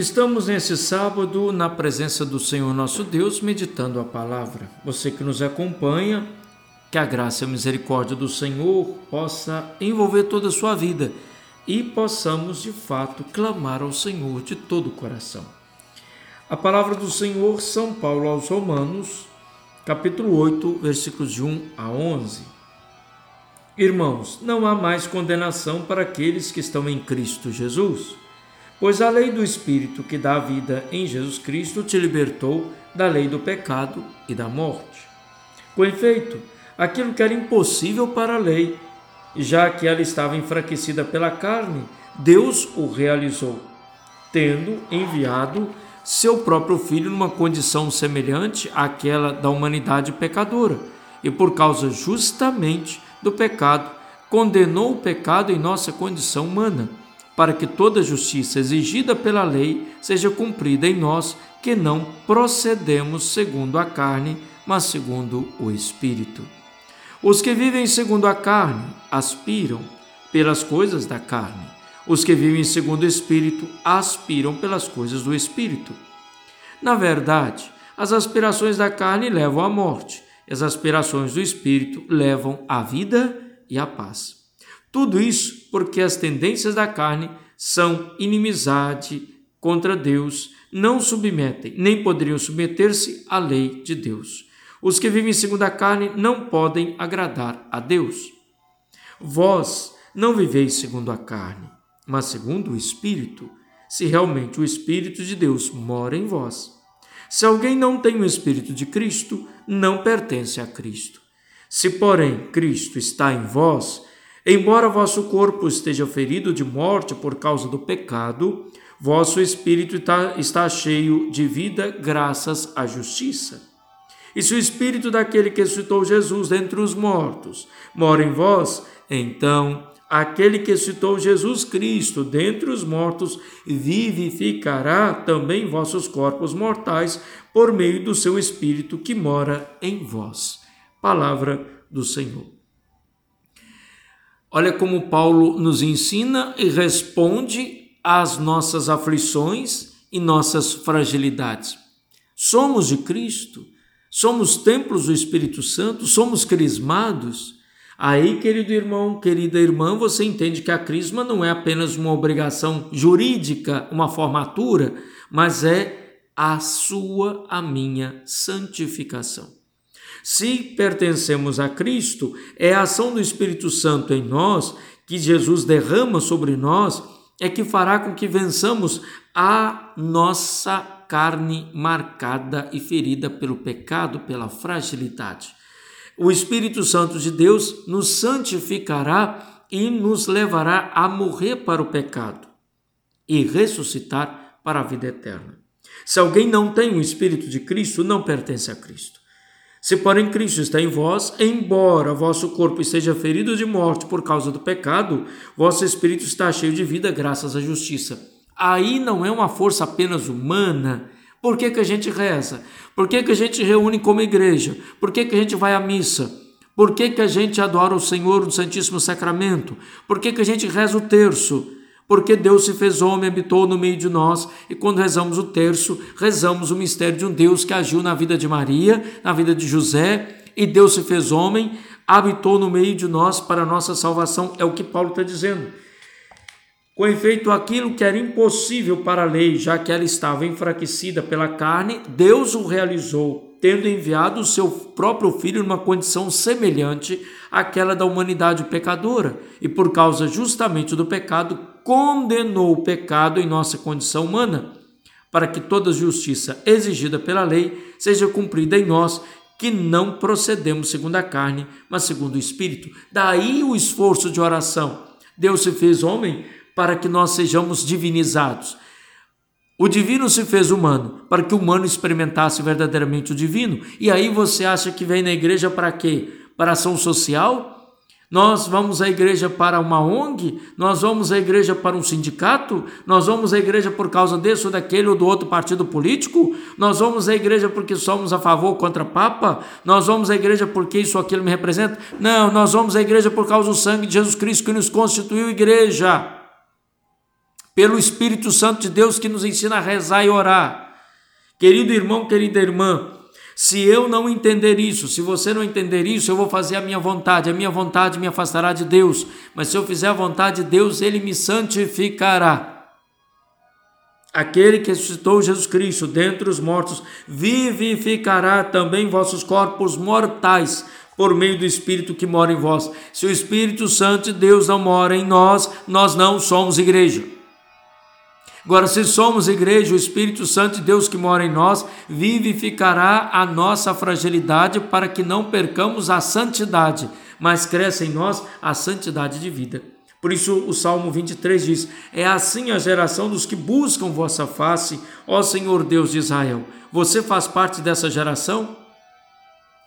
Estamos nesse sábado na presença do Senhor nosso Deus, meditando a palavra. Você que nos acompanha, que a graça e a misericórdia do Senhor possa envolver toda a sua vida e possamos de fato clamar ao Senhor de todo o coração. A palavra do Senhor, São Paulo aos Romanos, capítulo 8, versículos de 1 a 11. Irmãos, não há mais condenação para aqueles que estão em Cristo Jesus Pois a lei do Espírito que dá vida em Jesus Cristo te libertou da lei do pecado e da morte. Com efeito, aquilo que era impossível para a lei, já que ela estava enfraquecida pela carne, Deus o realizou, tendo enviado seu próprio filho numa condição semelhante àquela da humanidade pecadora, e por causa justamente do pecado, condenou o pecado em nossa condição humana para que toda justiça exigida pela lei seja cumprida em nós, que não procedemos segundo a carne, mas segundo o Espírito. Os que vivem segundo a carne aspiram pelas coisas da carne. Os que vivem segundo o Espírito aspiram pelas coisas do Espírito. Na verdade, as aspirações da carne levam à morte, as aspirações do Espírito levam à vida e à paz. Tudo isso porque as tendências da carne são inimizade contra Deus, não submetem, nem poderiam submeter-se à lei de Deus. Os que vivem segundo a carne não podem agradar a Deus. Vós não viveis segundo a carne, mas segundo o Espírito, se realmente o Espírito de Deus mora em vós. Se alguém não tem o Espírito de Cristo, não pertence a Cristo. Se, porém, Cristo está em vós, Embora vosso corpo esteja ferido de morte por causa do pecado, vosso espírito está, cheio de vida graças à justiça. E se o espírito daquele que citou Jesus dentre os mortos mora em vós, então aquele que citou Jesus Cristo dentre os mortos vivificará também vossos corpos mortais por meio do seu espírito que mora em vós. Palavra do Senhor. Olha como Paulo nos ensina e responde às nossas aflições e nossas fragilidades. Somos de Cristo, somos templos do Espírito Santo, somos crismados. Aí, querido irmão, querida irmã, você entende que a crisma não é apenas uma obrigação jurídica, uma formatura, mas é a sua, a minha santificação. Se pertencemos a Cristo, é a ação do Espírito Santo em nós, que Jesus derrama sobre nós, é que fará com que vençamos a nossa carne marcada e ferida pelo pecado, pela fragilidade. O Espírito Santo de Deus nos santificará e nos levará a morrer para o pecado e ressuscitar para a vida eterna. Se alguém não tem o Espírito de Cristo, não pertence a Cristo. Se, porém, Cristo está em vós, embora vosso corpo esteja ferido de morte por causa do pecado, vosso espírito está cheio de vida graças à justiça. Aí não é uma força apenas humana. Por que, que a gente reza? Por que, que a gente reúne como igreja? Por que, que a gente vai à missa? Por que, que a gente adora o Senhor no Santíssimo Sacramento? Por que, que a gente reza o terço? Porque Deus se fez homem, habitou no meio de nós, e quando rezamos o terço, rezamos o mistério de um Deus que agiu na vida de Maria, na vida de José, e Deus se fez homem, habitou no meio de nós para a nossa salvação, é o que Paulo está dizendo. Com efeito, aquilo que era impossível para a lei, já que ela estava enfraquecida pela carne, Deus o realizou, tendo enviado o seu próprio filho numa condição semelhante àquela da humanidade pecadora, e por causa justamente do pecado, condenou o pecado em nossa condição humana, para que toda justiça exigida pela lei seja cumprida em nós, que não procedemos segundo a carne, mas segundo o Espírito. Daí o esforço de oração. Deus se fez homem para que nós sejamos divinizados. O divino se fez humano, para que o humano experimentasse verdadeiramente o divino. E aí você acha que vem na igreja para quê? Para ação social? Nós vamos à igreja para uma ONG? Nós vamos à igreja para um sindicato? Nós vamos à igreja por causa desse ou daquele ou do outro partido político? Nós vamos à igreja porque somos a favor ou contra Papa? Nós vamos à igreja porque isso ou aquilo me representa? Não, nós vamos à igreja por causa do sangue de Jesus Cristo que nos constituiu igreja. Pelo Espírito Santo de Deus que nos ensina a rezar e orar. Querido irmão, querida irmã, se eu não entender isso, se você não entender isso, eu vou fazer a minha vontade. A minha vontade me afastará de Deus. Mas se eu fizer a vontade de Deus, ele me santificará. Aquele que ressuscitou Jesus Cristo dentre os mortos, vivificará também vossos corpos mortais por meio do Espírito que mora em vós. Se o Espírito Santo de Deus não mora em nós, nós não somos igreja. Agora, se somos igreja, o Espírito Santo de Deus que mora em nós vivificará a nossa fragilidade para que não percamos a santidade, mas cresça em nós a santidade de vida. Por isso o Salmo 23 diz: É assim a geração dos que buscam vossa face, ó Senhor Deus de Israel. Você faz parte dessa geração?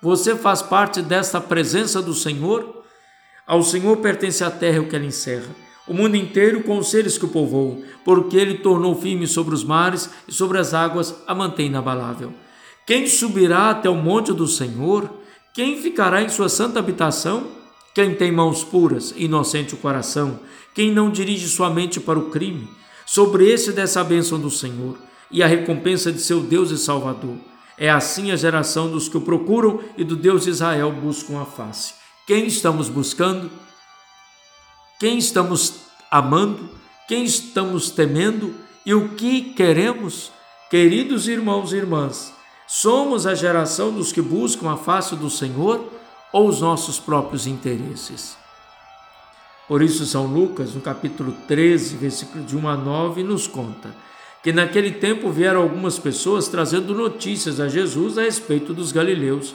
Você faz parte desta presença do Senhor? Ao Senhor pertence a terra o que ela encerra, o mundo inteiro com os seres que o povoam, porque ele tornou firme sobre os mares e sobre as águas a mantém inabalável. Quem subirá até o monte do Senhor? Quem ficará em sua santa habitação? Quem tem mãos puras, inocente o coração, quem não dirige sua mente para o crime, sobre esse dessa bênção do Senhor e a recompensa de seu Deus e Salvador. É assim a geração dos que o procuram e do Deus de Israel buscam a face. Quem estamos buscando? Quem estamos amando? Quem estamos temendo? E o que queremos? Queridos irmãos e irmãs, somos a geração dos que buscam a face do Senhor ou os nossos próprios interesses. Por isso, São Lucas, no capítulo 13, versículo de 1 a 9, nos conta que naquele tempo vieram algumas pessoas trazendo notícias a Jesus a respeito dos galileus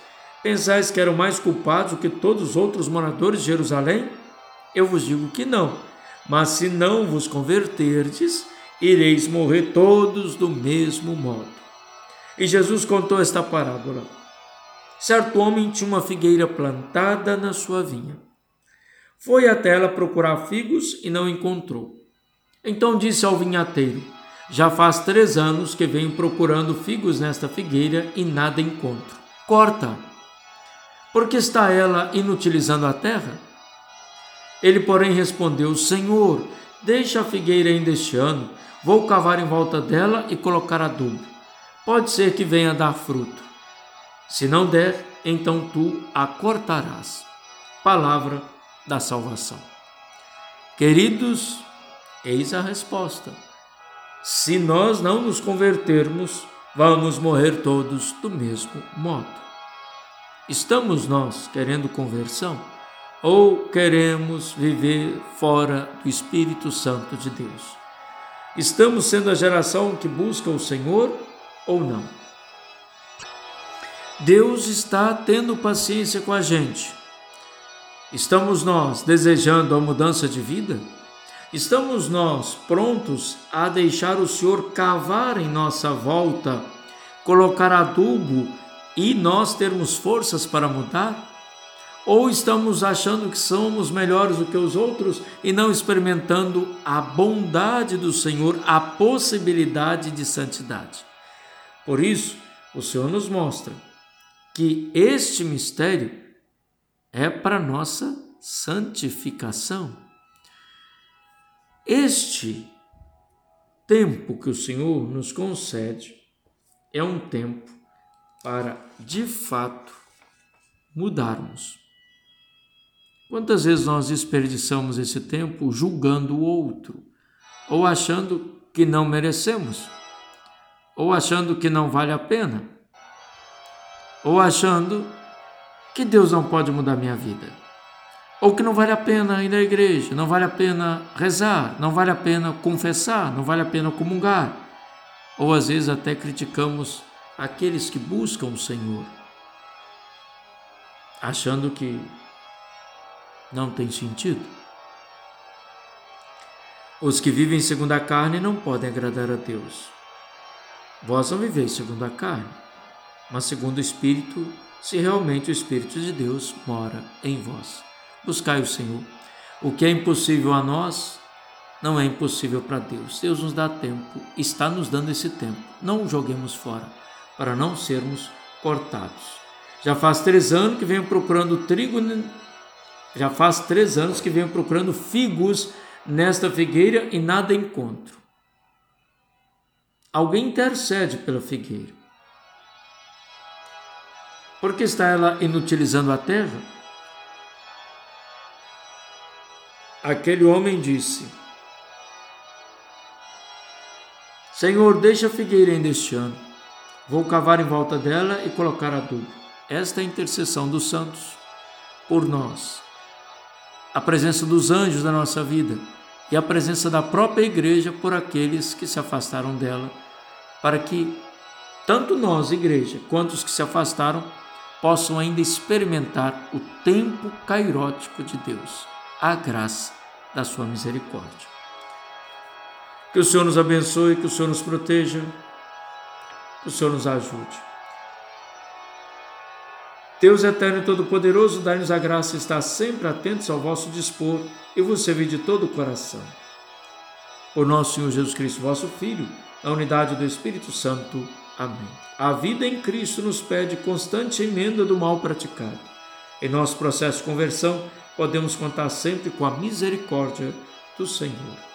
pensais que eram mais culpados do que todos os outros moradores de Jerusalém? Eu vos digo que não. Mas se não vos converterdes, ireis morrer todos do mesmo modo. E Jesus contou esta parábola. Certo homem tinha uma figueira plantada na sua vinha foi até ela procurar figos e não encontrou. Então disse ao vinhateiro: Já faz três anos que venho procurando figos nesta figueira e nada encontro. Corta! Porque está ela inutilizando a terra? Ele, porém, respondeu: Senhor, deixa a figueira ainda este ano, vou cavar em volta dela e colocar adubo. Pode ser que venha dar fruto. Se não der, então tu a cortarás. Palavra da salvação. Queridos, eis a resposta. Se nós não nos convertermos, vamos morrer todos do mesmo modo. Estamos nós querendo conversão ou queremos viver fora do Espírito Santo de Deus? Estamos sendo a geração que busca o Senhor ou não? Deus está tendo paciência com a gente Estamos nós desejando a mudança de vida? Estamos nós prontos a deixar o Senhor cavar em nossa volta, colocar adubo e nós termos forças para mudar? Ou estamos achando que somos melhores do que os outros e não experimentando a bondade do Senhor, a possibilidade de santidade? Por isso, o Senhor nos mostra que este mistério é para nossa santificação. Este tempo que o Senhor nos concede é um tempo para, de fato, mudarmos. Quantas vezes nós desperdiçamos esse tempo julgando o outro, ou achando que não merecemos, ou achando que não vale a pena, ou achando que Deus não pode mudar minha vida. Ou que não vale a pena ir na igreja, não vale a pena rezar, não vale a pena confessar, não vale a pena comungar. Ou às vezes até criticamos aqueles que buscam o Senhor, achando que não tem sentido. Os que vivem segundo a carne não podem agradar a Deus. Vós não viveis segundo a carne, mas segundo o Espírito, se realmente o Espírito de Deus mora em vós. Buscai o Senhor. O que é impossível a nós não é impossível para Deus. Deus nos dá tempo, está nos dando esse tempo. Não o joguemos fora, para não sermos cortados. Já faz três anos que venho procurando trigo, já faz três anos que venho procurando figos nesta figueira e nada encontro. Alguém intercede pela figueira. Por que está ela inutilizando a terra? Aquele homem disse: Senhor, deixa a figueira ainda este ano. Vou cavar em volta dela e colocar adubo. Esta é a intercessão dos santos por nós. A presença dos anjos na nossa vida e a presença da própria igreja por aqueles que se afastaram dela, para que tanto nós, igreja, quanto os que se afastaram, possam ainda experimentar o tempo cairótico de Deus, a graça da sua misericórdia. Que o Senhor nos abençoe, que o Senhor nos proteja, que o Senhor nos ajude. Deus eterno e todo-poderoso, dai-nos a graça de estar sempre atentos ao vosso dispor e vos servir de todo o coração. Por nosso Senhor Jesus Cristo, vosso Filho, na unidade do Espírito Santo. Amém. A vida em Cristo nos pede constante emenda do mal praticado. Em nosso processo de conversão, podemos contar sempre com a misericórdia do Senhor.